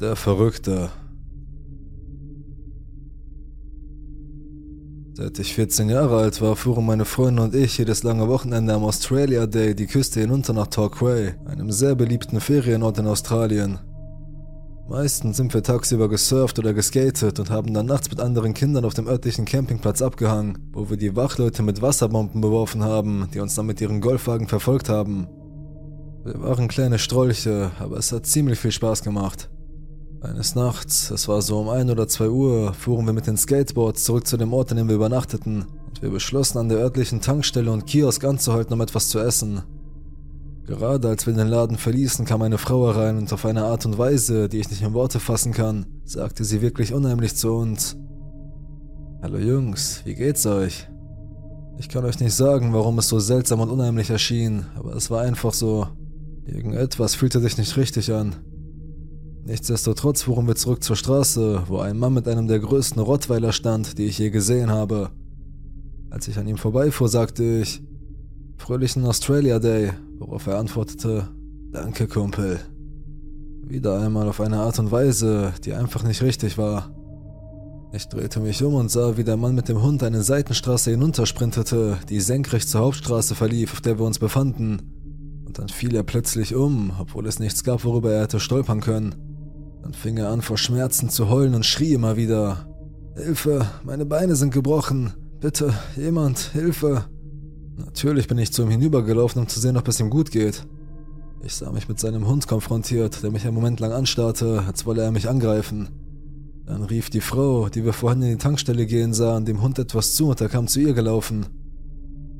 Der Verrückte. Seit ich 14 Jahre alt war, fuhren meine Freunde und ich jedes lange Wochenende am Australia Day die Küste hinunter nach Torquay, einem sehr beliebten Ferienort in Australien. Meistens sind wir tagsüber gesurft oder geskatet und haben dann nachts mit anderen Kindern auf dem örtlichen Campingplatz abgehangen, wo wir die Wachleute mit Wasserbomben beworfen haben, die uns dann mit ihren Golfwagen verfolgt haben. Wir waren kleine Strolche, aber es hat ziemlich viel Spaß gemacht. Eines Nachts, es war so um 1 oder 2 Uhr, fuhren wir mit den Skateboards zurück zu dem Ort, an dem wir übernachteten, und wir beschlossen, an der örtlichen Tankstelle und Kiosk anzuhalten, um etwas zu essen. Gerade als wir den Laden verließen, kam eine Frau herein und auf eine Art und Weise, die ich nicht in Worte fassen kann, sagte sie wirklich unheimlich zu uns. Hallo Jungs, wie geht's euch? Ich kann euch nicht sagen, warum es so seltsam und unheimlich erschien, aber es war einfach so. Irgendetwas fühlte sich nicht richtig an. Nichtsdestotrotz fuhren wir zurück zur Straße, wo ein Mann mit einem der größten Rottweiler stand, die ich je gesehen habe. Als ich an ihm vorbeifuhr, sagte ich, Fröhlichen Australia Day, worauf er antwortete, Danke, Kumpel. Wieder einmal auf eine Art und Weise, die einfach nicht richtig war. Ich drehte mich um und sah, wie der Mann mit dem Hund eine Seitenstraße hinuntersprintete, die senkrecht zur Hauptstraße verlief, auf der wir uns befanden. Und dann fiel er plötzlich um, obwohl es nichts gab, worüber er hätte stolpern können. Dann fing er an, vor Schmerzen zu heulen und schrie immer wieder: Hilfe, meine Beine sind gebrochen. Bitte, jemand, Hilfe. Natürlich bin ich zu ihm hinübergelaufen, um zu sehen, ob es ihm gut geht. Ich sah mich mit seinem Hund konfrontiert, der mich einen Moment lang anstarrte, als wolle er mich angreifen. Dann rief die Frau, die wir vorhin in die Tankstelle gehen sahen, dem Hund etwas zu und er kam zu ihr gelaufen.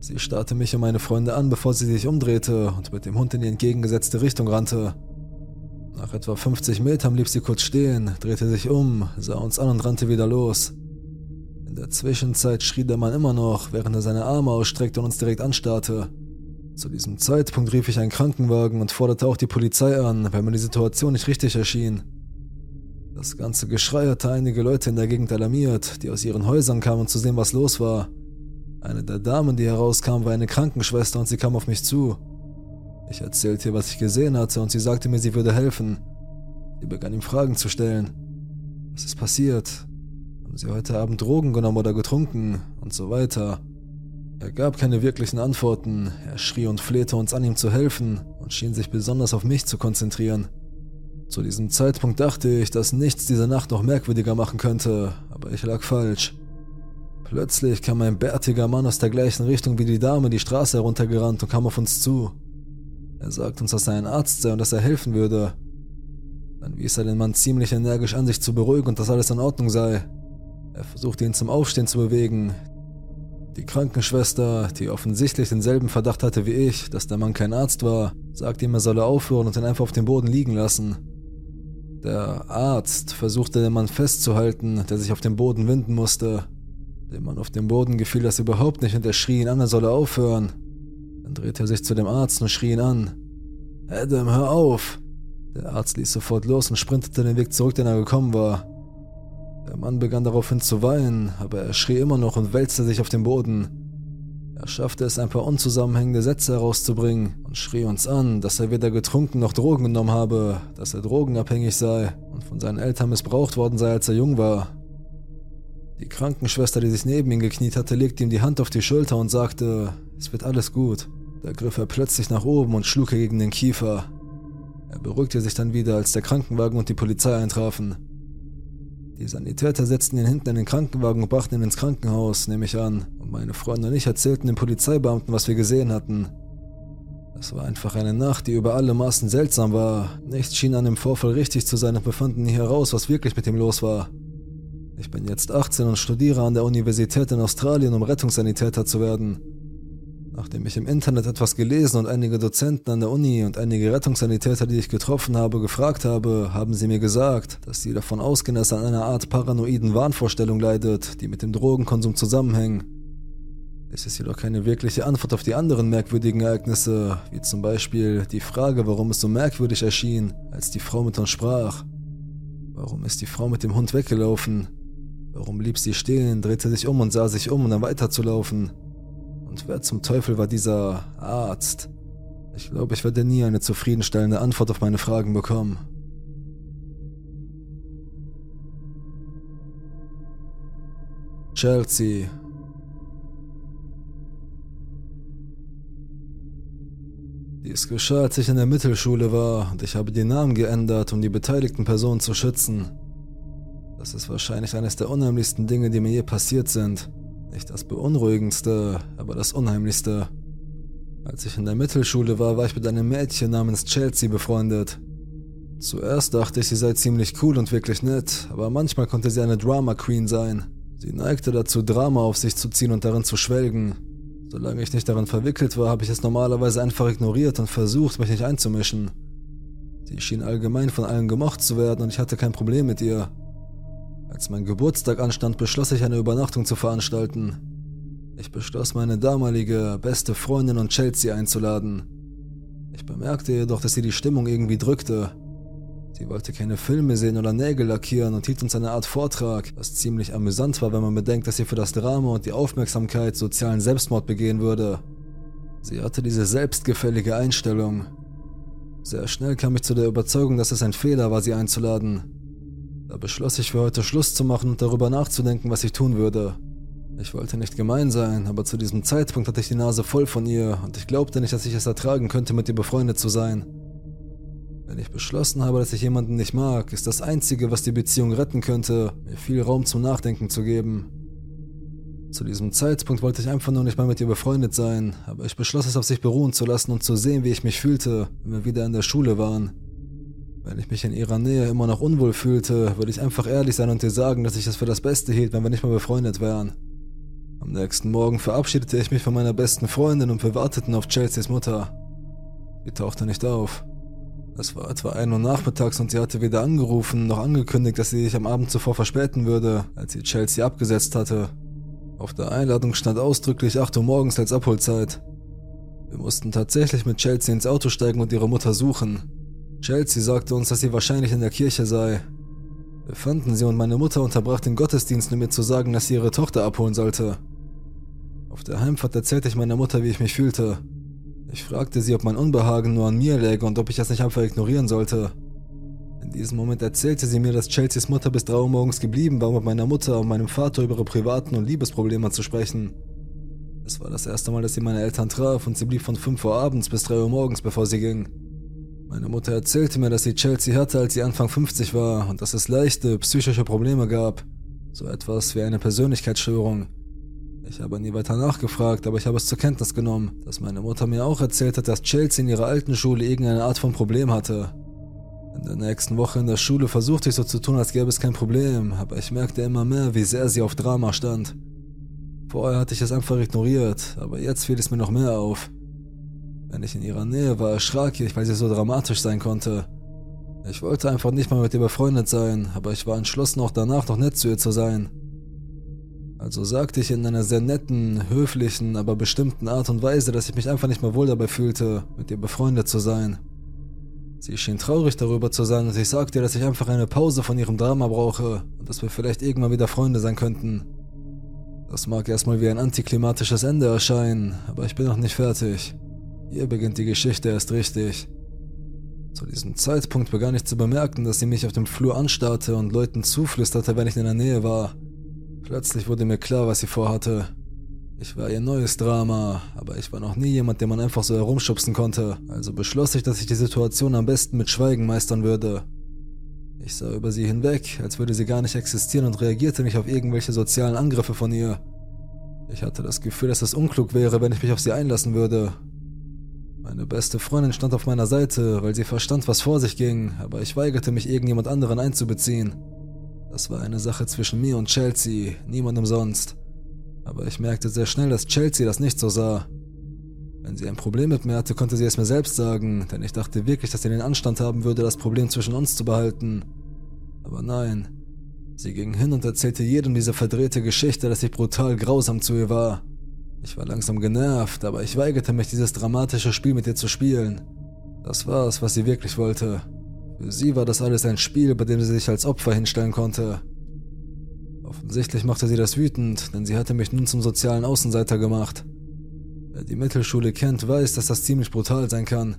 Sie starrte mich und meine Freunde an, bevor sie sich umdrehte und mit dem Hund in die entgegengesetzte Richtung rannte. Nach etwa 50 Metern blieb sie kurz stehen, drehte sich um, sah uns an und rannte wieder los. In der Zwischenzeit schrie der Mann immer noch, während er seine Arme ausstreckte und uns direkt anstarrte. Zu diesem Zeitpunkt rief ich einen Krankenwagen und forderte auch die Polizei an, weil mir die Situation nicht richtig erschien. Das ganze Geschrei hatte einige Leute in der Gegend alarmiert, die aus ihren Häusern kamen, um zu sehen, was los war. Eine der Damen, die herauskam, war eine Krankenschwester und sie kam auf mich zu. Ich erzählte ihr, was ich gesehen hatte, und sie sagte mir, sie würde helfen. Sie begann ihm Fragen zu stellen. Was ist passiert? Haben Sie heute Abend Drogen genommen oder getrunken? Und so weiter. Er gab keine wirklichen Antworten. Er schrie und flehte uns an, ihm zu helfen und schien sich besonders auf mich zu konzentrieren. Zu diesem Zeitpunkt dachte ich, dass nichts diese Nacht noch merkwürdiger machen könnte, aber ich lag falsch. Plötzlich kam ein bärtiger Mann aus der gleichen Richtung wie die Dame die Straße heruntergerannt und kam auf uns zu. Er sagt uns, dass er ein Arzt sei und dass er helfen würde. Dann wies er den Mann ziemlich energisch an, sich zu beruhigen und dass alles in Ordnung sei. Er versuchte ihn zum Aufstehen zu bewegen. Die Krankenschwester, die offensichtlich denselben Verdacht hatte wie ich, dass der Mann kein Arzt war, sagte ihm, er solle aufhören und ihn einfach auf dem Boden liegen lassen. Der Arzt versuchte den Mann festzuhalten, der sich auf dem Boden winden musste. Dem Mann auf dem Boden gefiel das überhaupt nicht und er schrie ihn an, er solle aufhören. Dann drehte er sich zu dem Arzt und schrie ihn an. Adam, hör auf! Der Arzt ließ sofort los und sprintete den Weg zurück, den er gekommen war. Der Mann begann daraufhin zu weinen, aber er schrie immer noch und wälzte sich auf den Boden. Er schaffte es, ein paar unzusammenhängende Sätze herauszubringen und schrie uns an, dass er weder getrunken noch Drogen genommen habe, dass er drogenabhängig sei und von seinen Eltern missbraucht worden sei, als er jung war. Die Krankenschwester, die sich neben ihm gekniet hatte, legte ihm die Hand auf die Schulter und sagte, es wird alles gut. Da griff er plötzlich nach oben und schlug er gegen den Kiefer. Er beruhigte sich dann wieder, als der Krankenwagen und die Polizei eintrafen. Die Sanitäter setzten ihn hinten in den Krankenwagen und brachten ihn ins Krankenhaus, nehme ich an, und meine Freunde und ich erzählten den Polizeibeamten, was wir gesehen hatten. Es war einfach eine Nacht, die über alle Maßen seltsam war. Nichts schien an dem Vorfall richtig zu sein und wir fanden nie heraus, was wirklich mit ihm los war. Ich bin jetzt 18 und studiere an der Universität in Australien, um Rettungssanitäter zu werden. Nachdem ich im Internet etwas gelesen und einige Dozenten an der Uni und einige Rettungssanitäter, die ich getroffen habe, gefragt habe, haben sie mir gesagt, dass sie davon ausgehen, dass er an einer Art paranoiden Wahnvorstellung leidet, die mit dem Drogenkonsum zusammenhängen. Es ist jedoch keine wirkliche Antwort auf die anderen merkwürdigen Ereignisse, wie zum Beispiel die Frage, warum es so merkwürdig erschien, als die Frau mit uns sprach. Warum ist die Frau mit dem Hund weggelaufen? Warum blieb sie stehen, drehte sich um und sah sich um, um dann weiterzulaufen? Und wer zum Teufel war dieser Arzt? Ich glaube, ich werde nie eine zufriedenstellende Antwort auf meine Fragen bekommen. Chelsea. Dies geschah, als ich in der Mittelschule war und ich habe den Namen geändert, um die beteiligten Personen zu schützen. Das ist wahrscheinlich eines der unheimlichsten Dinge, die mir je passiert sind. Nicht das beunruhigendste, aber das unheimlichste. Als ich in der Mittelschule war, war ich mit einem Mädchen namens Chelsea befreundet. Zuerst dachte ich, sie sei ziemlich cool und wirklich nett, aber manchmal konnte sie eine Drama Queen sein. Sie neigte dazu, Drama auf sich zu ziehen und darin zu schwelgen. Solange ich nicht darin verwickelt war, habe ich es normalerweise einfach ignoriert und versucht, mich nicht einzumischen. Sie schien allgemein von allen gemocht zu werden und ich hatte kein Problem mit ihr. Als mein Geburtstag anstand, beschloss ich eine Übernachtung zu veranstalten. Ich beschloss, meine damalige beste Freundin und Chelsea einzuladen. Ich bemerkte jedoch, dass sie die Stimmung irgendwie drückte. Sie wollte keine Filme sehen oder Nägel lackieren und hielt uns eine Art Vortrag, was ziemlich amüsant war, wenn man bedenkt, dass sie für das Drama und die Aufmerksamkeit sozialen Selbstmord begehen würde. Sie hatte diese selbstgefällige Einstellung. Sehr schnell kam ich zu der Überzeugung, dass es ein Fehler war, sie einzuladen. Da beschloss ich für heute Schluss zu machen und darüber nachzudenken, was ich tun würde. Ich wollte nicht gemein sein, aber zu diesem Zeitpunkt hatte ich die Nase voll von ihr und ich glaubte nicht, dass ich es ertragen könnte, mit ihr befreundet zu sein. Wenn ich beschlossen habe, dass ich jemanden nicht mag, ist das Einzige, was die Beziehung retten könnte, mir viel Raum zum Nachdenken zu geben. Zu diesem Zeitpunkt wollte ich einfach nur nicht mehr mit ihr befreundet sein, aber ich beschloss es auf sich beruhen zu lassen und zu sehen, wie ich mich fühlte, wenn wir wieder in der Schule waren. Wenn ich mich in ihrer Nähe immer noch unwohl fühlte, würde ich einfach ehrlich sein und dir sagen, dass ich es für das Beste hielt, wenn wir nicht mehr befreundet wären. Am nächsten Morgen verabschiedete ich mich von meiner besten Freundin und wir warteten auf Chelseas Mutter. Sie tauchte nicht auf. Es war etwa 1 Uhr nachmittags und sie hatte weder angerufen noch angekündigt, dass sie sich am Abend zuvor verspäten würde, als sie Chelsea abgesetzt hatte. Auf der Einladung stand ausdrücklich 8 Uhr morgens als Abholzeit. Wir mussten tatsächlich mit Chelsea ins Auto steigen und ihre Mutter suchen. Chelsea sagte uns, dass sie wahrscheinlich in der Kirche sei. Wir fanden sie und meine Mutter unterbrach den Gottesdienst, um mir zu sagen, dass sie ihre Tochter abholen sollte. Auf der Heimfahrt erzählte ich meiner Mutter, wie ich mich fühlte. Ich fragte sie, ob mein Unbehagen nur an mir läge und ob ich das nicht einfach ignorieren sollte. In diesem Moment erzählte sie mir, dass Chelseas Mutter bis 3 Uhr morgens geblieben war, um mit meiner Mutter und meinem Vater über ihre privaten und Liebesprobleme zu sprechen. Es war das erste Mal, dass sie meine Eltern traf und sie blieb von 5 Uhr abends bis 3 Uhr morgens, bevor sie ging. Meine Mutter erzählte mir, dass sie Chelsea hatte, als sie Anfang 50 war und dass es leichte psychische Probleme gab. So etwas wie eine Persönlichkeitsstörung. Ich habe nie weiter nachgefragt, aber ich habe es zur Kenntnis genommen, dass meine Mutter mir auch erzählt hat, dass Chelsea in ihrer alten Schule irgendeine Art von Problem hatte. In der nächsten Woche in der Schule versuchte ich so zu tun, als gäbe es kein Problem, aber ich merkte immer mehr, wie sehr sie auf Drama stand. Vorher hatte ich es einfach ignoriert, aber jetzt fiel es mir noch mehr auf. Wenn ich in ihrer Nähe war, erschrak ich, weil sie so dramatisch sein konnte. Ich wollte einfach nicht mal mit ihr befreundet sein, aber ich war entschlossen, auch danach noch nett zu ihr zu sein. Also sagte ich in einer sehr netten, höflichen, aber bestimmten Art und Weise, dass ich mich einfach nicht mehr wohl dabei fühlte, mit ihr befreundet zu sein. Sie schien traurig darüber zu sein und ich sagte ihr, dass ich einfach eine Pause von ihrem Drama brauche und dass wir vielleicht irgendwann wieder Freunde sein könnten. Das mag erstmal wie ein antiklimatisches Ende erscheinen, aber ich bin noch nicht fertig. Hier beginnt die Geschichte erst richtig. Zu diesem Zeitpunkt begann ich zu bemerken, dass sie mich auf dem Flur anstarrte und Leuten zuflüsterte, wenn ich in der Nähe war. Plötzlich wurde mir klar, was sie vorhatte. Ich war ihr neues Drama, aber ich war noch nie jemand, den man einfach so herumschubsen konnte, also beschloss ich, dass ich die Situation am besten mit Schweigen meistern würde. Ich sah über sie hinweg, als würde sie gar nicht existieren und reagierte nicht auf irgendwelche sozialen Angriffe von ihr. Ich hatte das Gefühl, dass es unklug wäre, wenn ich mich auf sie einlassen würde. Meine beste Freundin stand auf meiner Seite, weil sie verstand, was vor sich ging, aber ich weigerte mich, irgendjemand anderen einzubeziehen. Das war eine Sache zwischen mir und Chelsea, niemandem sonst. Aber ich merkte sehr schnell, dass Chelsea das nicht so sah. Wenn sie ein Problem mit mir hatte, konnte sie es mir selbst sagen, denn ich dachte wirklich, dass sie den Anstand haben würde, das Problem zwischen uns zu behalten. Aber nein. Sie ging hin und erzählte jedem diese verdrehte Geschichte, dass ich brutal grausam zu ihr war. Ich war langsam genervt, aber ich weigerte mich, dieses dramatische Spiel mit ihr zu spielen. Das war es, was sie wirklich wollte. Für sie war das alles ein Spiel, bei dem sie sich als Opfer hinstellen konnte. Offensichtlich machte sie das wütend, denn sie hatte mich nun zum sozialen Außenseiter gemacht. Wer die Mittelschule kennt, weiß, dass das ziemlich brutal sein kann.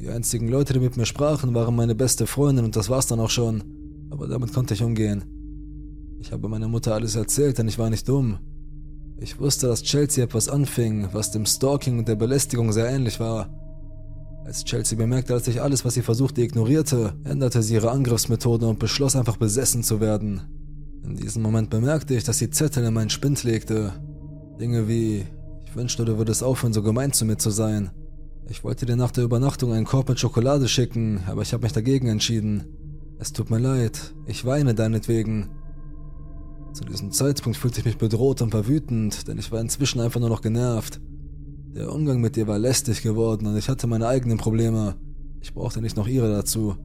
Die einzigen Leute, die mit mir sprachen, waren meine beste Freundin und das war's dann auch schon. Aber damit konnte ich umgehen. Ich habe meiner Mutter alles erzählt, denn ich war nicht dumm. Ich wusste, dass Chelsea etwas anfing, was dem Stalking und der Belästigung sehr ähnlich war. Als Chelsea bemerkte, dass ich alles, was sie versuchte, ignorierte, änderte sie ihre Angriffsmethode und beschloss einfach besessen zu werden. In diesem Moment bemerkte ich, dass sie Zettel in meinen Spind legte. Dinge wie, ich wünschte, du würdest aufhören, so gemein zu mir zu sein. Ich wollte dir nach der Übernachtung einen Korb mit Schokolade schicken, aber ich habe mich dagegen entschieden. Es tut mir leid, ich weine deinetwegen. Zu diesem Zeitpunkt fühlte ich mich bedroht und war wütend, denn ich war inzwischen einfach nur noch genervt. Der Umgang mit ihr war lästig geworden und ich hatte meine eigenen Probleme. Ich brauchte nicht noch ihre dazu.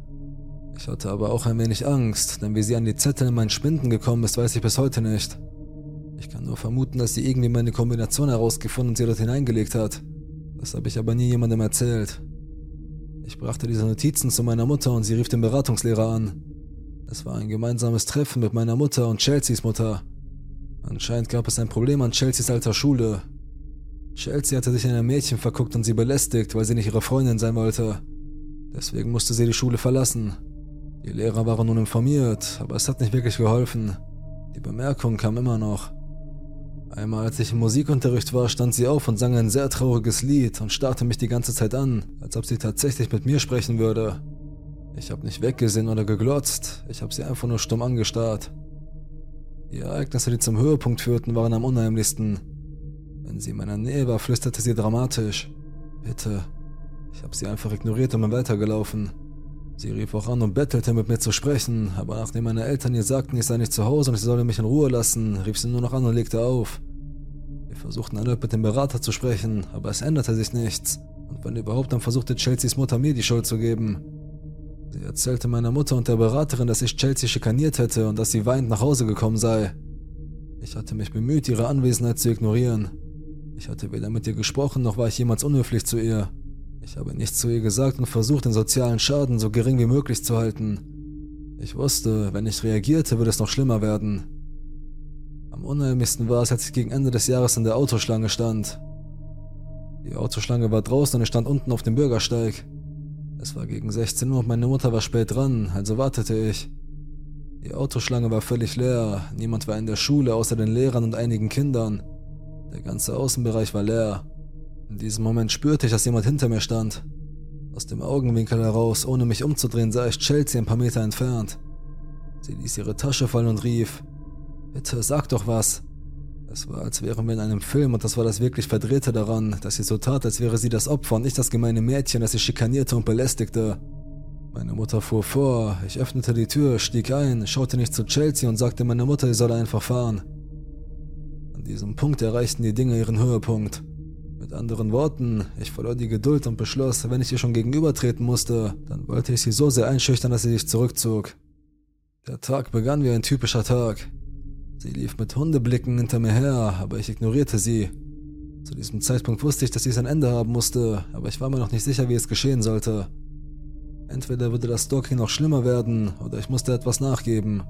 Ich hatte aber auch ein wenig Angst, denn wie sie an die Zettel in meinen Spinden gekommen ist, weiß ich bis heute nicht. Ich kann nur vermuten, dass sie irgendwie meine Kombination herausgefunden und sie dort hineingelegt hat. Das habe ich aber nie jemandem erzählt. Ich brachte diese Notizen zu meiner Mutter und sie rief den Beratungslehrer an. Es war ein gemeinsames Treffen mit meiner Mutter und Chelseas Mutter. Anscheinend gab es ein Problem an Chelseas alter Schule, Chelsea hatte sich in ein Mädchen verguckt und sie belästigt, weil sie nicht ihre Freundin sein wollte. Deswegen musste sie die Schule verlassen. Die Lehrer waren nun informiert, aber es hat nicht wirklich geholfen. Die Bemerkung kam immer noch. Einmal, als ich im Musikunterricht war, stand sie auf und sang ein sehr trauriges Lied und starrte mich die ganze Zeit an, als ob sie tatsächlich mit mir sprechen würde. Ich habe nicht weggesehen oder geglotzt, ich habe sie einfach nur stumm angestarrt. Die Ereignisse, die zum Höhepunkt führten, waren am unheimlichsten. Wenn sie in meiner Nähe war, flüsterte sie dramatisch. Bitte. Ich habe sie einfach ignoriert und bin weitergelaufen. Sie rief auch an und bettelte, mit mir zu sprechen, aber nachdem meine Eltern ihr sagten, ich sei nicht zu Hause und sie solle mich in Ruhe lassen, rief sie nur noch an und legte auf. Wir versuchten erneut mit dem Berater zu sprechen, aber es änderte sich nichts. Und wenn überhaupt, dann versuchte Chelseas Mutter mir die Schuld zu geben. Sie erzählte meiner Mutter und der Beraterin, dass ich Chelsea schikaniert hätte und dass sie weinend nach Hause gekommen sei. Ich hatte mich bemüht, ihre Anwesenheit zu ignorieren. Ich hatte weder mit ihr gesprochen, noch war ich jemals unhöflich zu ihr. Ich habe nichts zu ihr gesagt und versucht, den sozialen Schaden so gering wie möglich zu halten. Ich wusste, wenn ich reagierte, würde es noch schlimmer werden. Am unheimlichsten war es, als ich gegen Ende des Jahres in der Autoschlange stand. Die Autoschlange war draußen und ich stand unten auf dem Bürgersteig. Es war gegen 16 Uhr und meine Mutter war spät dran, also wartete ich. Die Autoschlange war völlig leer, niemand war in der Schule außer den Lehrern und einigen Kindern. Der ganze Außenbereich war leer. In diesem Moment spürte ich, dass jemand hinter mir stand. Aus dem Augenwinkel heraus, ohne mich umzudrehen, sah ich Chelsea ein paar Meter entfernt. Sie ließ ihre Tasche fallen und rief, Bitte sag doch was. Es war, als wären wir in einem Film und das war das wirklich Verdrehte daran, dass sie so tat, als wäre sie das Opfer und nicht das gemeine Mädchen, das sie schikanierte und belästigte. Meine Mutter fuhr vor, ich öffnete die Tür, stieg ein, schaute nicht zu Chelsea und sagte meiner Mutter, sie solle einfach fahren. An diesem Punkt erreichten die Dinge ihren Höhepunkt. Mit anderen Worten, ich verlor die Geduld und beschloss, wenn ich ihr schon gegenübertreten musste, dann wollte ich sie so sehr einschüchtern, dass sie sich zurückzog. Der Tag begann wie ein typischer Tag. Sie lief mit Hundeblicken hinter mir her, aber ich ignorierte sie. Zu diesem Zeitpunkt wusste ich, dass dies ein Ende haben musste, aber ich war mir noch nicht sicher, wie es geschehen sollte. Entweder würde das Stalking noch schlimmer werden, oder ich musste etwas nachgeben.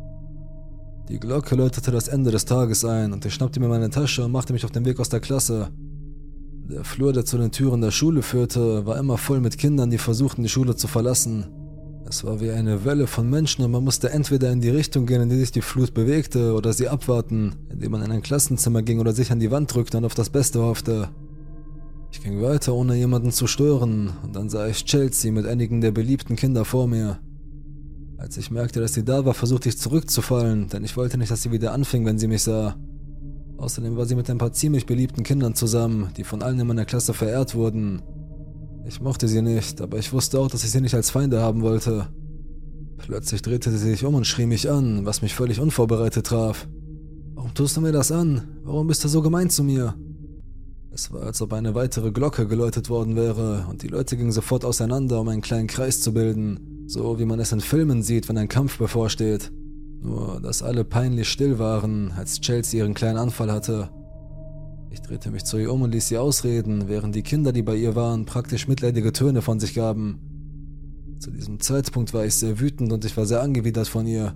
Die Glocke läutete das Ende des Tages ein und ich schnappte mir meine Tasche und machte mich auf den Weg aus der Klasse. Der Flur, der zu den Türen der Schule führte, war immer voll mit Kindern, die versuchten, die Schule zu verlassen. Es war wie eine Welle von Menschen und man musste entweder in die Richtung gehen, in die sich die Flut bewegte, oder sie abwarten, indem man in ein Klassenzimmer ging oder sich an die Wand drückte und auf das Beste hoffte. Ich ging weiter, ohne jemanden zu stören, und dann sah ich Chelsea mit einigen der beliebten Kinder vor mir. Als ich merkte, dass sie da war, versuchte ich zurückzufallen, denn ich wollte nicht, dass sie wieder anfing, wenn sie mich sah. Außerdem war sie mit ein paar ziemlich beliebten Kindern zusammen, die von allen in meiner Klasse verehrt wurden. Ich mochte sie nicht, aber ich wusste auch, dass ich sie nicht als Feinde haben wollte. Plötzlich drehte sie sich um und schrie mich an, was mich völlig unvorbereitet traf. Warum tust du mir das an? Warum bist du so gemein zu mir? Es war, als ob eine weitere Glocke geläutet worden wäre, und die Leute gingen sofort auseinander, um einen kleinen Kreis zu bilden. So wie man es in Filmen sieht, wenn ein Kampf bevorsteht. Nur, dass alle peinlich still waren, als Chelsea ihren kleinen Anfall hatte. Ich drehte mich zu ihr um und ließ sie ausreden, während die Kinder, die bei ihr waren, praktisch mitleidige Töne von sich gaben. Zu diesem Zeitpunkt war ich sehr wütend und ich war sehr angewidert von ihr.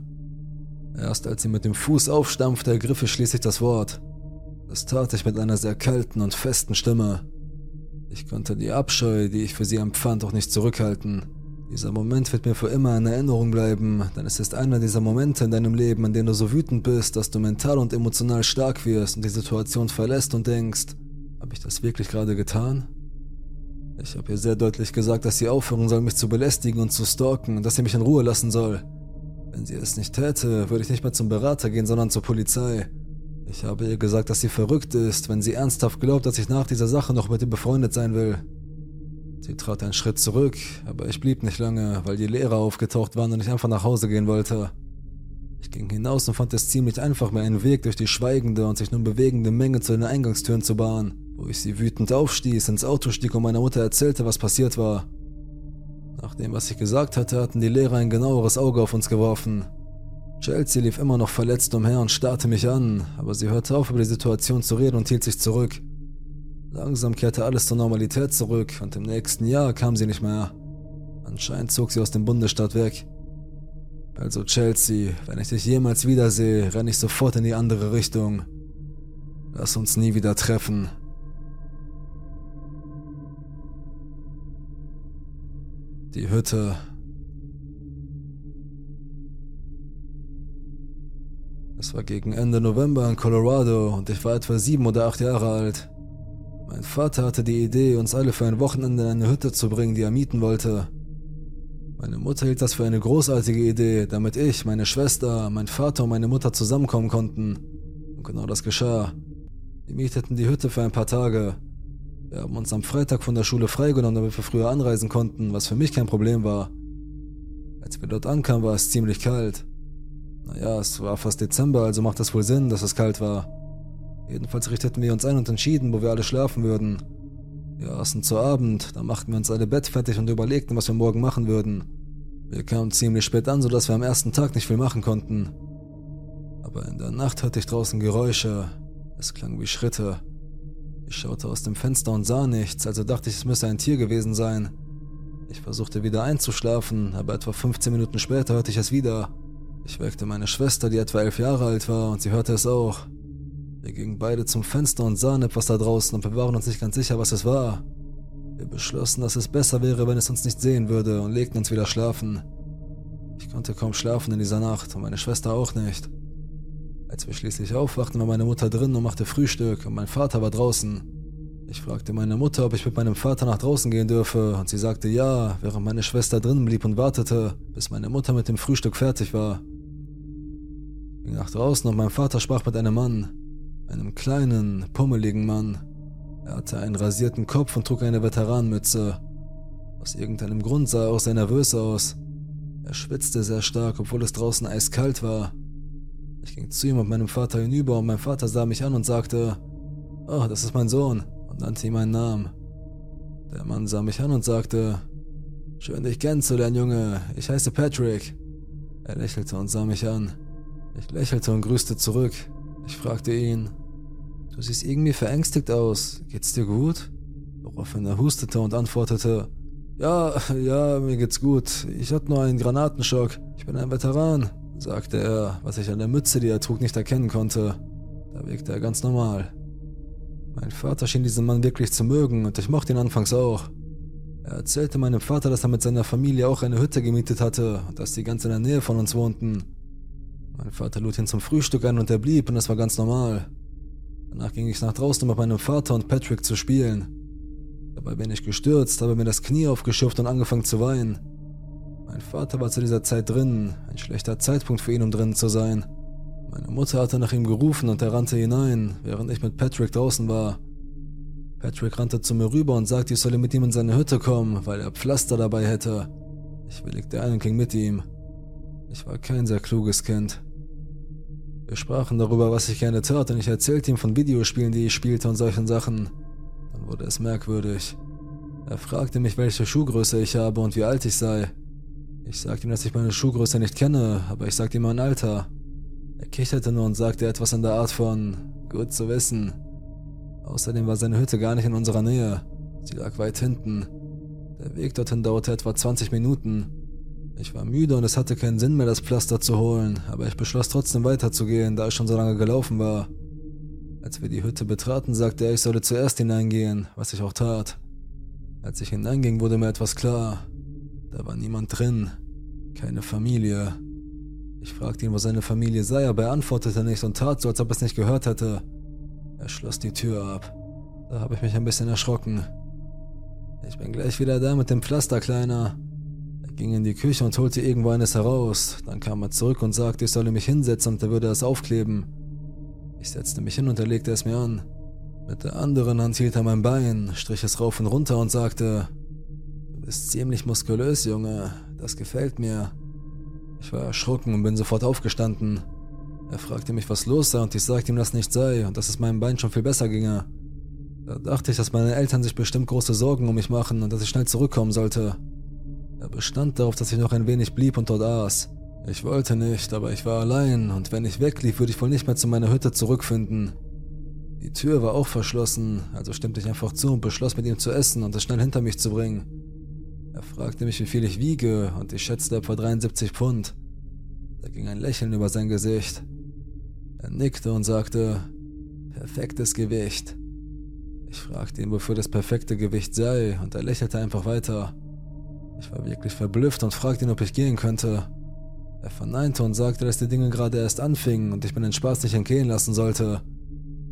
Erst als sie mit dem Fuß aufstampfte, ergriff ich schließlich das Wort. Das tat ich mit einer sehr kalten und festen Stimme. Ich konnte die Abscheu, die ich für sie empfand, auch nicht zurückhalten. Dieser Moment wird mir für immer in Erinnerung bleiben, denn es ist einer dieser Momente in deinem Leben, in denen du so wütend bist, dass du mental und emotional stark wirst und die Situation verlässt und denkst, habe ich das wirklich gerade getan? Ich habe ihr sehr deutlich gesagt, dass sie aufhören soll, mich zu belästigen und zu stalken, dass sie mich in Ruhe lassen soll. Wenn sie es nicht täte, würde ich nicht mehr zum Berater gehen, sondern zur Polizei. Ich habe ihr gesagt, dass sie verrückt ist, wenn sie ernsthaft glaubt, dass ich nach dieser Sache noch mit ihr befreundet sein will. Sie trat einen Schritt zurück, aber ich blieb nicht lange, weil die Lehrer aufgetaucht waren und ich einfach nach Hause gehen wollte. Ich ging hinaus und fand es ziemlich einfach, mir einen Weg durch die schweigende und sich nun bewegende Menge zu den Eingangstüren zu bahnen, wo ich sie wütend aufstieß, ins Auto stieg und meiner Mutter erzählte, was passiert war. Nach dem, was ich gesagt hatte, hatten die Lehrer ein genaueres Auge auf uns geworfen. Chelsea lief immer noch verletzt umher und starrte mich an, aber sie hörte auf, über die Situation zu reden und hielt sich zurück. Langsam kehrte alles zur Normalität zurück und im nächsten Jahr kam sie nicht mehr. Anscheinend zog sie aus dem Bundesstaat weg. Also Chelsea, wenn ich dich jemals wiedersehe, renne ich sofort in die andere Richtung. Lass uns nie wieder treffen. Die Hütte Es war gegen Ende November in Colorado und ich war etwa sieben oder acht Jahre alt. Mein Vater hatte die Idee, uns alle für ein Wochenende in eine Hütte zu bringen, die er mieten wollte. Meine Mutter hielt das für eine großartige Idee, damit ich, meine Schwester, mein Vater und meine Mutter zusammenkommen konnten. Und genau das geschah. Wir mieteten die Hütte für ein paar Tage. Wir haben uns am Freitag von der Schule freigenommen, damit wir früher anreisen konnten, was für mich kein Problem war. Als wir dort ankamen, war es ziemlich kalt. Naja, es war fast Dezember, also macht es wohl Sinn, dass es kalt war. Jedenfalls richteten wir uns ein und entschieden, wo wir alle schlafen würden. Wir aßen zu Abend, dann machten wir uns alle Bett fertig und überlegten, was wir morgen machen würden. Wir kamen ziemlich spät an, sodass wir am ersten Tag nicht viel machen konnten. Aber in der Nacht hörte ich draußen Geräusche. Es klang wie Schritte. Ich schaute aus dem Fenster und sah nichts, also dachte ich, es müsse ein Tier gewesen sein. Ich versuchte wieder einzuschlafen, aber etwa 15 Minuten später hörte ich es wieder. Ich weckte meine Schwester, die etwa elf Jahre alt war, und sie hörte es auch. Wir gingen beide zum Fenster und sahen etwas da draußen und wir waren uns nicht ganz sicher, was es war. Wir beschlossen, dass es besser wäre, wenn es uns nicht sehen würde und legten uns wieder schlafen. Ich konnte kaum schlafen in dieser Nacht und meine Schwester auch nicht. Als wir schließlich aufwachten, war meine Mutter drin und machte Frühstück und mein Vater war draußen. Ich fragte meine Mutter, ob ich mit meinem Vater nach draußen gehen dürfe und sie sagte ja, während meine Schwester drinnen blieb und wartete, bis meine Mutter mit dem Frühstück fertig war ging nach draußen und mein Vater sprach mit einem Mann, einem kleinen, pummeligen Mann. Er hatte einen rasierten Kopf und trug eine Veteranenmütze. Aus irgendeinem Grund sah er auch sehr nervös aus. Er schwitzte sehr stark, obwohl es draußen eiskalt war. Ich ging zu ihm und meinem Vater hinüber und mein Vater sah mich an und sagte, Oh, das ist mein Sohn und nannte ihm einen Namen. Der Mann sah mich an und sagte, Schön dich kennenzulernen, Junge. Ich heiße Patrick. Er lächelte und sah mich an. Ich lächelte und grüßte zurück. Ich fragte ihn, du siehst irgendwie verängstigt aus, geht's dir gut? Woraufhin er hustete und antwortete, ja, ja, mir geht's gut. Ich hatte nur einen Granatenschock. Ich bin ein Veteran, sagte er, was ich an der Mütze, die er trug, nicht erkennen konnte. Da wirkte er ganz normal. Mein Vater schien diesen Mann wirklich zu mögen und ich mochte ihn anfangs auch. Er erzählte meinem Vater, dass er mit seiner Familie auch eine Hütte gemietet hatte und dass sie ganz in der Nähe von uns wohnten. Mein Vater lud ihn zum Frühstück ein und er blieb und das war ganz normal. Danach ging ich nach draußen, um mit meinem Vater und Patrick zu spielen. Dabei bin ich gestürzt, habe mir das Knie aufgeschürft und angefangen zu weinen. Mein Vater war zu dieser Zeit drin, ein schlechter Zeitpunkt für ihn, um drinnen zu sein. Meine Mutter hatte nach ihm gerufen und er rannte hinein, während ich mit Patrick draußen war. Patrick rannte zu mir rüber und sagte, ich solle mit ihm in seine Hütte kommen, weil er Pflaster dabei hätte. Ich willigte ein und ging mit ihm. Ich war kein sehr kluges Kind. Wir sprachen darüber, was ich gerne tat, und ich erzählte ihm von Videospielen, die ich spielte und solchen Sachen. Dann wurde es merkwürdig. Er fragte mich, welche Schuhgröße ich habe und wie alt ich sei. Ich sagte ihm, dass ich meine Schuhgröße nicht kenne, aber ich sagte ihm mein Alter. Er kicherte nur und sagte etwas in der Art von gut zu wissen. Außerdem war seine Hütte gar nicht in unserer Nähe. Sie lag weit hinten. Der Weg dorthin dauerte etwa 20 Minuten. Ich war müde und es hatte keinen Sinn mehr, das Pflaster zu holen, aber ich beschloss trotzdem weiterzugehen, da ich schon so lange gelaufen war. Als wir die Hütte betraten, sagte er, ich solle zuerst hineingehen, was ich auch tat. Als ich hineinging, wurde mir etwas klar. Da war niemand drin. Keine Familie. Ich fragte ihn, wo seine Familie sei, aber er antwortete nicht und tat so, als ob er es nicht gehört hätte. Er schloss die Tür ab. Da habe ich mich ein bisschen erschrocken. Ich bin gleich wieder da mit dem Pflaster, Kleiner. Ging in die Küche und holte irgendwo eines heraus. Dann kam er zurück und sagte, ich solle mich hinsetzen und er würde es aufkleben. Ich setzte mich hin und er legte es mir an. Mit der anderen Hand hielt er mein Bein, strich es rauf und runter und sagte, Du bist ziemlich muskulös, Junge, das gefällt mir. Ich war erschrocken und bin sofort aufgestanden. Er fragte mich, was los sei, und ich sagte ihm, dass nicht sei und dass es meinem Bein schon viel besser ginge. Da dachte ich, dass meine Eltern sich bestimmt große Sorgen um mich machen und dass ich schnell zurückkommen sollte. Er bestand darauf, dass ich noch ein wenig blieb und dort aß. Ich wollte nicht, aber ich war allein und wenn ich weglief, würde ich wohl nicht mehr zu meiner Hütte zurückfinden. Die Tür war auch verschlossen, also stimmte ich einfach zu und beschloss mit ihm zu essen und es schnell hinter mich zu bringen. Er fragte mich, wie viel ich wiege und ich schätzte etwa 73 Pfund. Da ging ein Lächeln über sein Gesicht. Er nickte und sagte, perfektes Gewicht. Ich fragte ihn, wofür das perfekte Gewicht sei, und er lächelte einfach weiter. Ich war wirklich verblüfft und fragte ihn, ob ich gehen könnte. Er verneinte und sagte, dass die Dinge gerade erst anfingen und ich mir den Spaß nicht entgehen lassen sollte.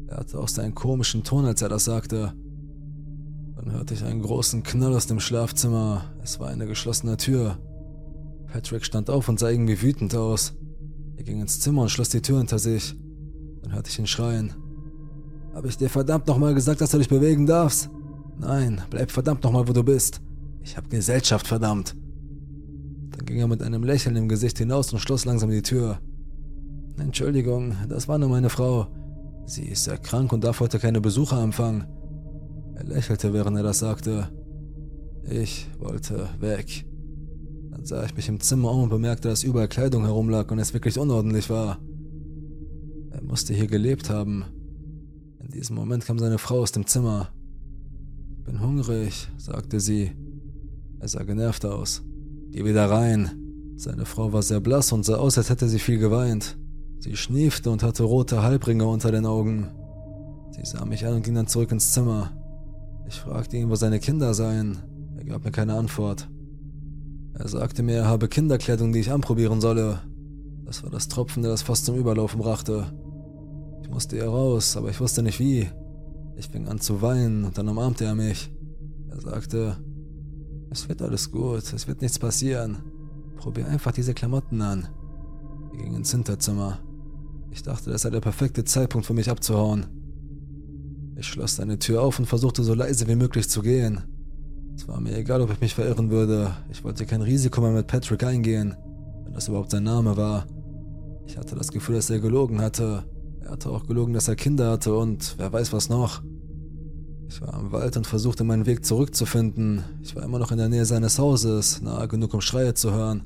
Er hatte auch seinen komischen Ton, als er das sagte. Dann hörte ich einen großen Knall aus dem Schlafzimmer. Es war eine geschlossene Tür. Patrick stand auf und sah irgendwie wütend aus. Er ging ins Zimmer und schloss die Tür hinter sich. Dann hörte ich ihn schreien. Habe ich dir verdammt nochmal gesagt, dass du dich bewegen darfst? Nein, bleib verdammt nochmal, wo du bist. Ich habe Gesellschaft, verdammt. Dann ging er mit einem Lächeln im Gesicht hinaus und schloss langsam die Tür. Entschuldigung, das war nur meine Frau. Sie ist sehr krank und darf heute keine Besucher empfangen. Er lächelte, während er das sagte. Ich wollte weg. Dann sah ich mich im Zimmer um und bemerkte, dass überall Kleidung herumlag und es wirklich unordentlich war. Er musste hier gelebt haben. In diesem Moment kam seine Frau aus dem Zimmer. Ich bin hungrig, sagte sie. Er sah genervt aus. Geh wieder rein. Seine Frau war sehr blass und sah aus, als hätte sie viel geweint. Sie schniefte und hatte rote Halbringe unter den Augen. Sie sah mich an und ging dann zurück ins Zimmer. Ich fragte ihn, wo seine Kinder seien. Er gab mir keine Antwort. Er sagte mir, er habe Kinderkleidung, die ich anprobieren solle. Das war das Tropfen, der das fast zum Überlaufen brachte. Ich musste hier raus, aber ich wusste nicht wie. Ich fing an zu weinen und dann umarmte er mich. Er sagte, es wird alles gut, es wird nichts passieren. Probier einfach diese Klamotten an. Wir gingen ins Hinterzimmer. Ich dachte, das sei der perfekte Zeitpunkt für mich abzuhauen. Ich schloss seine Tür auf und versuchte so leise wie möglich zu gehen. Es war mir egal, ob ich mich verirren würde. Ich wollte kein Risiko mehr mit Patrick eingehen, wenn das überhaupt sein Name war. Ich hatte das Gefühl, dass er gelogen hatte. Er hatte auch gelogen, dass er Kinder hatte und wer weiß was noch. Ich war im Wald und versuchte meinen Weg zurückzufinden. Ich war immer noch in der Nähe seines Hauses, nahe genug, um Schreie zu hören.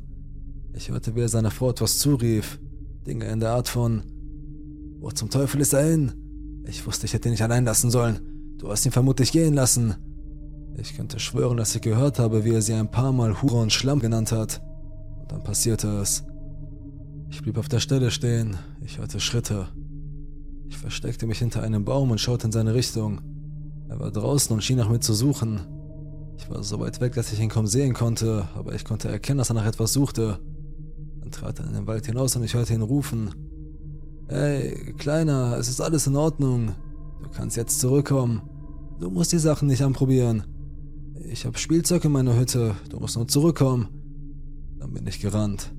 Ich hörte, wie er seiner Frau etwas zurief. Dinge in der Art von Wo zum Teufel ist er hin? Ich wusste, ich hätte ihn nicht allein lassen sollen. Du hast ihn vermutlich gehen lassen. Ich könnte schwören, dass ich gehört habe, wie er sie ein paar Mal Hure und Schlamm genannt hat. Und dann passierte es. Ich blieb auf der Stelle stehen. Ich hörte Schritte. Ich versteckte mich hinter einem Baum und schaute in seine Richtung. Er war draußen und schien nach mir zu suchen. Ich war so weit weg, dass ich ihn kaum sehen konnte, aber ich konnte erkennen, dass er nach etwas suchte. Dann trat er in den Wald hinaus und ich hörte ihn rufen. Hey, Kleiner, es ist alles in Ordnung. Du kannst jetzt zurückkommen. Du musst die Sachen nicht anprobieren. Ich habe Spielzeug in meiner Hütte. Du musst nur zurückkommen. Dann bin ich gerannt.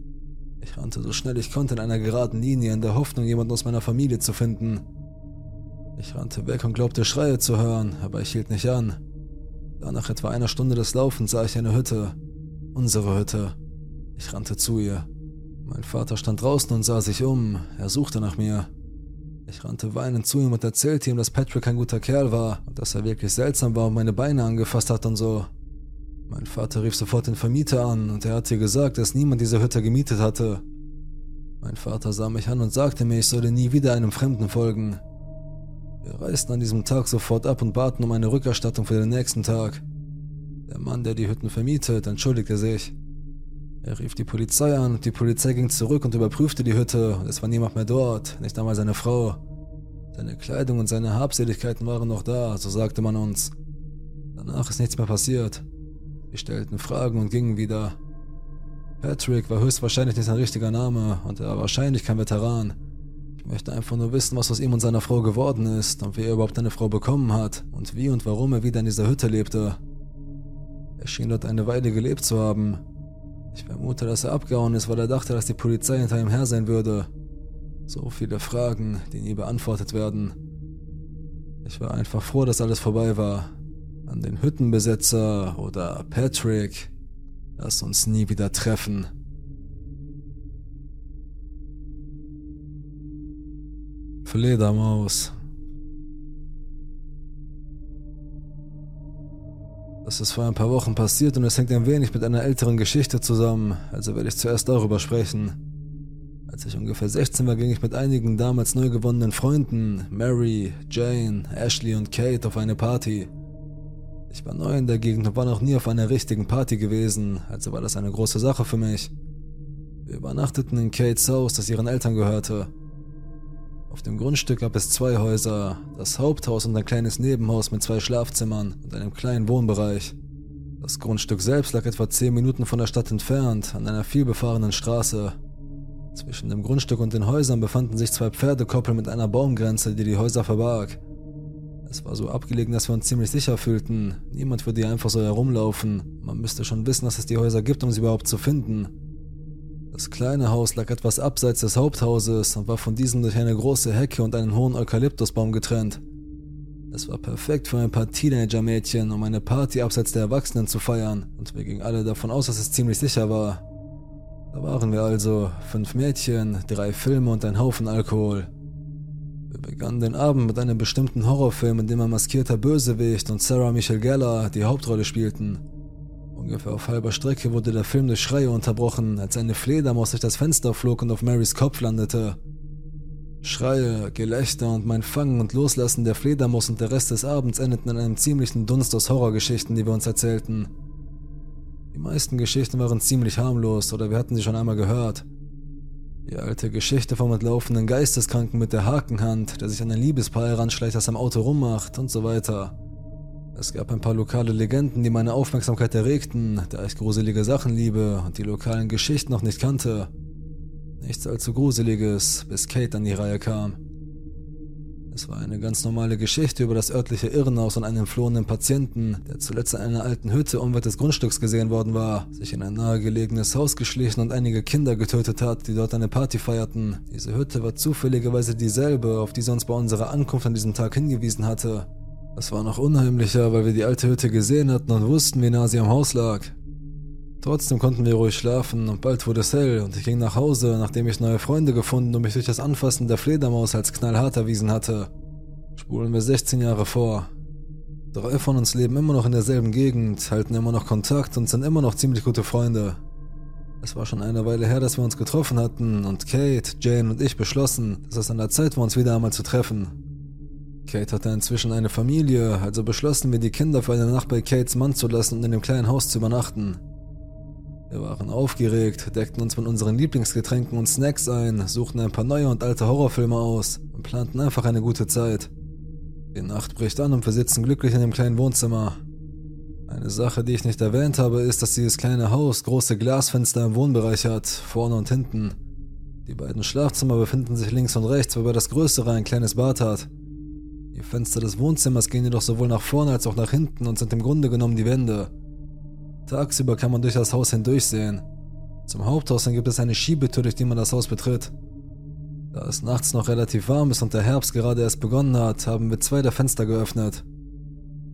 Ich rannte so schnell ich konnte in einer geraden Linie in der Hoffnung, jemanden aus meiner Familie zu finden. Ich rannte weg und glaubte Schreie zu hören, aber ich hielt nicht an. Da nach etwa einer Stunde des Laufens sah ich eine Hütte. Unsere Hütte. Ich rannte zu ihr. Mein Vater stand draußen und sah sich um. Er suchte nach mir. Ich rannte weinend zu ihm und erzählte ihm, dass Patrick ein guter Kerl war und dass er wirklich seltsam war und meine Beine angefasst hat und so. Mein Vater rief sofort den Vermieter an und er hatte gesagt, dass niemand diese Hütte gemietet hatte. Mein Vater sah mich an und sagte mir, ich solle nie wieder einem Fremden folgen. Wir reisten an diesem Tag sofort ab und baten um eine Rückerstattung für den nächsten Tag. Der Mann, der die Hütten vermietet, entschuldigte sich. Er rief die Polizei an und die Polizei ging zurück und überprüfte die Hütte und es war niemand mehr dort, nicht einmal seine Frau. Seine Kleidung und seine Habseligkeiten waren noch da, so sagte man uns. Danach ist nichts mehr passiert. Wir stellten Fragen und gingen wieder. Patrick war höchstwahrscheinlich nicht sein richtiger Name und er war wahrscheinlich kein Veteran. Ich möchte einfach nur wissen, was aus ihm und seiner Frau geworden ist und wie er überhaupt eine Frau bekommen hat und wie und warum er wieder in dieser Hütte lebte. Er schien dort eine Weile gelebt zu haben. Ich vermute, dass er abgehauen ist, weil er dachte, dass die Polizei hinter ihm her sein würde. So viele Fragen, die nie beantwortet werden. Ich war einfach froh, dass alles vorbei war. An den Hüttenbesetzer oder Patrick. Lass uns nie wieder treffen. Fledermaus. Das ist vor ein paar Wochen passiert und es hängt ein wenig mit einer älteren Geschichte zusammen, also werde ich zuerst darüber sprechen. Als ich ungefähr 16 war, ging ich mit einigen damals neu gewonnenen Freunden, Mary, Jane, Ashley und Kate, auf eine Party. Ich war neu in der Gegend und war noch nie auf einer richtigen Party gewesen, also war das eine große Sache für mich. Wir übernachteten in Kates Haus, das ihren Eltern gehörte. Auf dem Grundstück gab es zwei Häuser, das Haupthaus und ein kleines Nebenhaus mit zwei Schlafzimmern und einem kleinen Wohnbereich. Das Grundstück selbst lag etwa 10 Minuten von der Stadt entfernt, an einer vielbefahrenen Straße. Zwischen dem Grundstück und den Häusern befanden sich zwei Pferdekoppel mit einer Baumgrenze, die die Häuser verbarg. Es war so abgelegen, dass wir uns ziemlich sicher fühlten. Niemand würde hier einfach so herumlaufen. Man müsste schon wissen, dass es die Häuser gibt, um sie überhaupt zu finden. Das kleine Haus lag etwas abseits des Haupthauses und war von diesem durch eine große Hecke und einen hohen Eukalyptusbaum getrennt. Es war perfekt für ein paar Teenager-Mädchen, um eine Party abseits der Erwachsenen zu feiern, und wir gingen alle davon aus, dass es ziemlich sicher war. Da waren wir also, fünf Mädchen, drei Filme und ein Haufen Alkohol. Wir begannen den Abend mit einem bestimmten Horrorfilm, in dem ein maskierter Bösewicht und Sarah Michelle Gellar die Hauptrolle spielten. Ungefähr auf halber Strecke wurde der Film durch Schreie unterbrochen, als eine Fledermaus durch das Fenster flog und auf Marys Kopf landete. Schreie, Gelächter und mein Fangen und Loslassen der Fledermaus und der Rest des Abends endeten in einem ziemlichen Dunst aus Horrorgeschichten, die wir uns erzählten. Die meisten Geschichten waren ziemlich harmlos oder wir hatten sie schon einmal gehört. Die alte Geschichte vom entlaufenden Geisteskranken mit der Hakenhand, der sich an ein Liebespaar heranschleicht, das am Auto rummacht und so weiter. Es gab ein paar lokale Legenden, die meine Aufmerksamkeit erregten, da ich gruselige Sachen liebe und die lokalen Geschichten noch nicht kannte. Nichts allzu Gruseliges, bis Kate an die Reihe kam. Es war eine ganz normale Geschichte über das örtliche Irrenhaus und einen flohenden Patienten, der zuletzt in einer alten Hütte unweit des Grundstücks gesehen worden war, sich in ein nahegelegenes Haus geschlichen und einige Kinder getötet hat, die dort eine Party feierten. Diese Hütte war zufälligerweise dieselbe, auf die sie uns bei unserer Ankunft an diesem Tag hingewiesen hatte. Es war noch unheimlicher, weil wir die alte Hütte gesehen hatten und wussten, wie nah sie am Haus lag. Trotzdem konnten wir ruhig schlafen und bald wurde es hell und ich ging nach Hause, nachdem ich neue Freunde gefunden und mich durch das Anfassen der Fledermaus als knallhart erwiesen hatte. Spulen wir 16 Jahre vor. Drei von uns leben immer noch in derselben Gegend, halten immer noch Kontakt und sind immer noch ziemlich gute Freunde. Es war schon eine Weile her, dass wir uns getroffen hatten und Kate, Jane und ich beschlossen, dass es an der Zeit war, uns wieder einmal zu treffen. Kate hatte inzwischen eine Familie, also beschlossen wir, die Kinder für eine Nacht bei Kates Mann zu lassen und in dem kleinen Haus zu übernachten. Wir waren aufgeregt, deckten uns mit unseren Lieblingsgetränken und Snacks ein, suchten ein paar neue und alte Horrorfilme aus und planten einfach eine gute Zeit. Die Nacht bricht an und wir sitzen glücklich in dem kleinen Wohnzimmer. Eine Sache, die ich nicht erwähnt habe, ist, dass dieses kleine Haus große Glasfenster im Wohnbereich hat, vorne und hinten. Die beiden Schlafzimmer befinden sich links und rechts, wobei das größere ein kleines Bad hat. Die Fenster des Wohnzimmers gehen jedoch sowohl nach vorne als auch nach hinten und sind im Grunde genommen die Wände. Tagsüber kann man durch das Haus hindurchsehen. Zum Haupthaus hin gibt es eine Schiebetür, durch die man das Haus betritt. Da es nachts noch relativ warm ist und der Herbst gerade erst begonnen hat, haben wir zwei der Fenster geöffnet.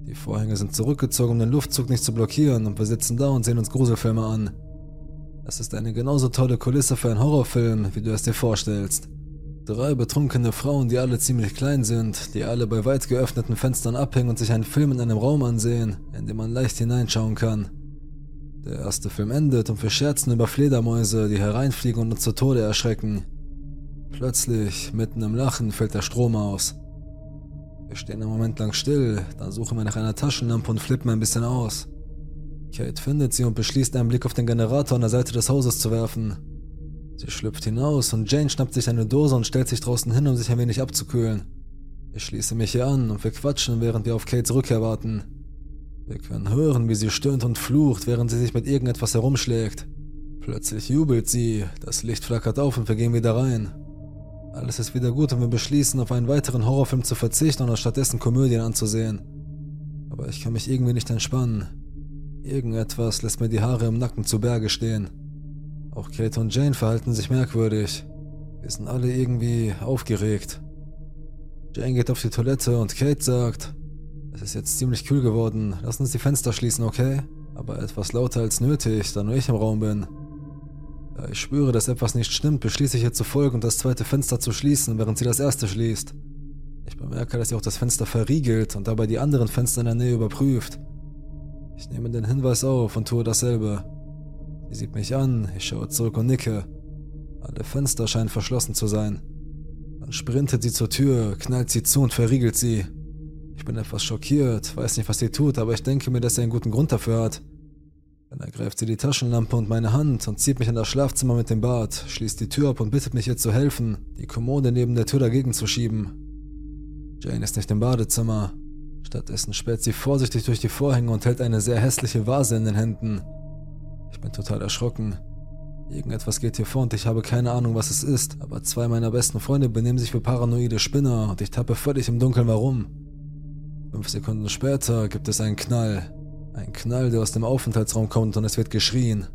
Die Vorhänge sind zurückgezogen, um den Luftzug nicht zu blockieren, und wir sitzen da und sehen uns Gruselfilme an. Es ist eine genauso tolle Kulisse für einen Horrorfilm, wie du es dir vorstellst. Drei betrunkene Frauen, die alle ziemlich klein sind, die alle bei weit geöffneten Fenstern abhängen und sich einen Film in einem Raum ansehen, in dem man leicht hineinschauen kann. Der erste Film endet und wir scherzen über Fledermäuse, die hereinfliegen und uns zu Tode erschrecken. Plötzlich, mitten im Lachen, fällt der Strom aus. Wir stehen einen Moment lang still, dann suchen wir nach einer Taschenlampe und flippen ein bisschen aus. Kate findet sie und beschließt, einen Blick auf den Generator an der Seite des Hauses zu werfen. Sie schlüpft hinaus und Jane schnappt sich eine Dose und stellt sich draußen hin, um sich ein wenig abzukühlen. Ich schließe mich hier an und wir quatschen, während wir auf Kates Rückkehr warten. Wir können hören, wie sie stöhnt und flucht, während sie sich mit irgendetwas herumschlägt. Plötzlich jubelt sie, das Licht flackert auf und wir gehen wieder rein. Alles ist wieder gut und wir beschließen, auf einen weiteren Horrorfilm zu verzichten und stattdessen Komödien anzusehen. Aber ich kann mich irgendwie nicht entspannen. Irgendetwas lässt mir die Haare im Nacken zu Berge stehen. Auch Kate und Jane verhalten sich merkwürdig. Wir sind alle irgendwie aufgeregt. Jane geht auf die Toilette und Kate sagt, es ist jetzt ziemlich kühl geworden, lass uns die Fenster schließen, okay? Aber etwas lauter als nötig, da nur ich im Raum bin. Da ich spüre, dass etwas nicht stimmt, beschließe ich ihr zu folgen und das zweite Fenster zu schließen, während sie das erste schließt. Ich bemerke, dass sie auch das Fenster verriegelt und dabei die anderen Fenster in der Nähe überprüft. Ich nehme den Hinweis auf und tue dasselbe. Sie sieht mich an, ich schaue zurück und nicke. Alle Fenster scheinen verschlossen zu sein. Dann sprintet sie zur Tür, knallt sie zu und verriegelt sie. Ich bin etwas schockiert, weiß nicht, was sie tut, aber ich denke mir, dass sie einen guten Grund dafür hat. Dann ergreift sie die Taschenlampe und meine Hand und zieht mich in das Schlafzimmer mit dem Bad, schließt die Tür ab und bittet mich ihr zu helfen, die Kommode neben der Tür dagegen zu schieben. Jane ist nicht im Badezimmer. Stattdessen sperrt sie vorsichtig durch die Vorhänge und hält eine sehr hässliche Vase in den Händen. Ich bin total erschrocken. Irgendetwas geht hier vor und ich habe keine Ahnung, was es ist, aber zwei meiner besten Freunde benehmen sich wie paranoide Spinner und ich tappe völlig im Dunkeln warum. Fünf Sekunden später gibt es einen Knall. Ein Knall, der aus dem Aufenthaltsraum kommt und es wird geschrien.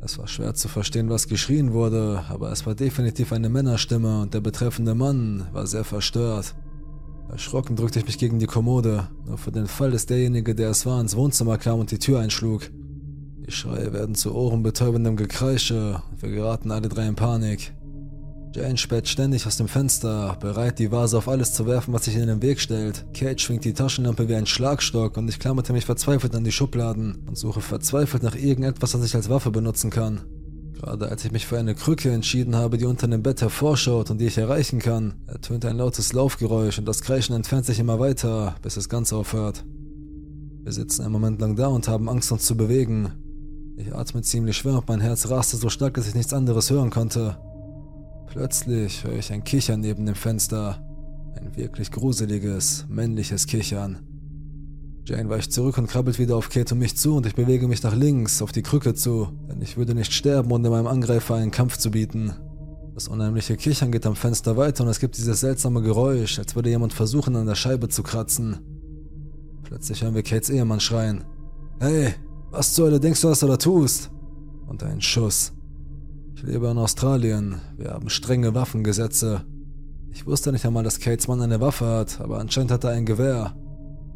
Es war schwer zu verstehen, was geschrien wurde, aber es war definitiv eine Männerstimme und der betreffende Mann war sehr verstört. Erschrocken drückte ich mich gegen die Kommode, nur für den Fall, dass derjenige, der es war, ins Wohnzimmer kam und die Tür einschlug. Die Schreie werden zu ohrenbetäubendem Gekreische wir geraten alle drei in Panik. Jane späht ständig aus dem Fenster, bereit, die Vase auf alles zu werfen, was sich in den Weg stellt. Kate schwingt die Taschenlampe wie ein Schlagstock und ich klammerte mich verzweifelt an die Schubladen und suche verzweifelt nach irgendetwas, was ich als Waffe benutzen kann. Gerade als ich mich für eine Krücke entschieden habe, die unter dem Bett hervorschaut und die ich erreichen kann, ertönt ein lautes Laufgeräusch und das Kreischen entfernt sich immer weiter, bis es ganz aufhört. Wir sitzen einen Moment lang da und haben Angst, uns zu bewegen. Ich atme ziemlich schwer und mein Herz raste so stark, dass ich nichts anderes hören konnte. Plötzlich höre ich ein Kichern neben dem Fenster. Ein wirklich gruseliges, männliches Kichern. Jane weicht zurück und krabbelt wieder auf Kate und mich zu und ich bewege mich nach links, auf die Krücke zu, denn ich würde nicht sterben, ohne meinem Angreifer einen Kampf zu bieten. Das unheimliche Kichern geht am Fenster weiter und es gibt dieses seltsame Geräusch, als würde jemand versuchen, an der Scheibe zu kratzen. Plötzlich hören wir Kates Ehemann schreien. Hey, was zur Hölle denkst du, was du da tust? Und ein Schuss. Ich lebe in Australien. Wir haben strenge Waffengesetze. Ich wusste nicht einmal, dass Kates Mann eine Waffe hat, aber anscheinend hat er ein Gewehr.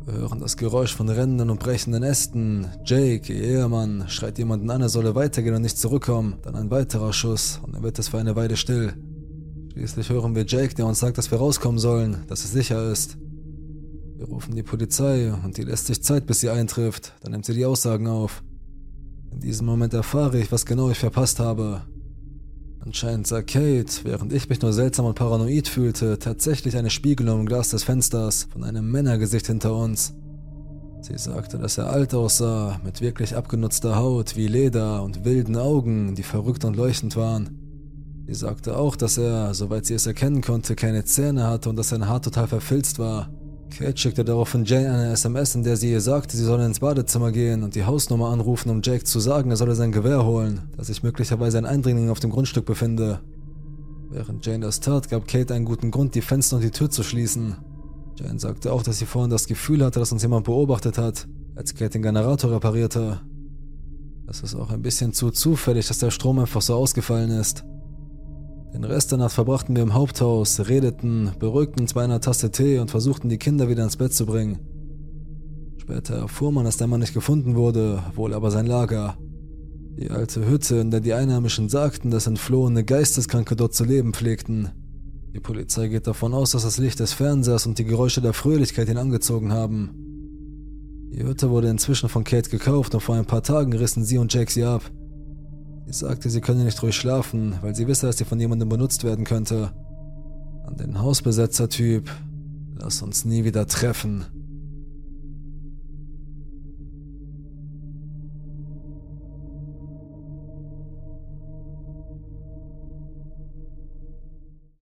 Wir hören das Geräusch von rennenden und brechenden Ästen. Jake, ihr Ehemann, schreit jemanden an, er solle weitergehen und nicht zurückkommen. Dann ein weiterer Schuss und dann wird es für eine Weile still. Schließlich hören wir Jake, der uns sagt, dass wir rauskommen sollen, dass es sicher ist. Wir rufen die Polizei und die lässt sich Zeit, bis sie eintrifft. Dann nimmt sie die Aussagen auf. In diesem Moment erfahre ich, was genau ich verpasst habe. Anscheinend sah Kate, während ich mich nur seltsam und paranoid fühlte, tatsächlich eine Spiegelung im Glas des Fensters von einem Männergesicht hinter uns. Sie sagte, dass er alt aussah, mit wirklich abgenutzter Haut wie Leder und wilden Augen, die verrückt und leuchtend waren. Sie sagte auch, dass er, soweit sie es erkennen konnte, keine Zähne hatte und dass sein Haar total verfilzt war. Kate schickte daraufhin Jane eine SMS, in der sie ihr sagte, sie solle ins Badezimmer gehen und die Hausnummer anrufen, um Jake zu sagen, er solle sein Gewehr holen, dass sich möglicherweise ein Eindringling auf dem Grundstück befinde. Während Jane das tat, gab Kate einen guten Grund, die Fenster und die Tür zu schließen. Jane sagte auch, dass sie vorhin das Gefühl hatte, dass uns jemand beobachtet hat, als Kate den Generator reparierte. Es ist auch ein bisschen zu zufällig, dass der Strom einfach so ausgefallen ist. Den Rest der Nacht verbrachten wir im Haupthaus, redeten, beruhigten uns bei einer Tasse Tee und versuchten die Kinder wieder ins Bett zu bringen. Später erfuhr man, dass der Mann nicht gefunden wurde, wohl aber sein Lager. Die alte Hütte, in der die Einheimischen sagten, dass entflohene Geisteskranke dort zu leben pflegten. Die Polizei geht davon aus, dass das Licht des Fernsehers und die Geräusche der Fröhlichkeit ihn angezogen haben. Die Hütte wurde inzwischen von Kate gekauft und vor ein paar Tagen rissen sie und Jake sie ab. Sie sagte, sie könne nicht ruhig schlafen, weil sie wisse, dass sie von jemandem benutzt werden könnte. An den Hausbesetzer-Typ. Lass uns nie wieder treffen.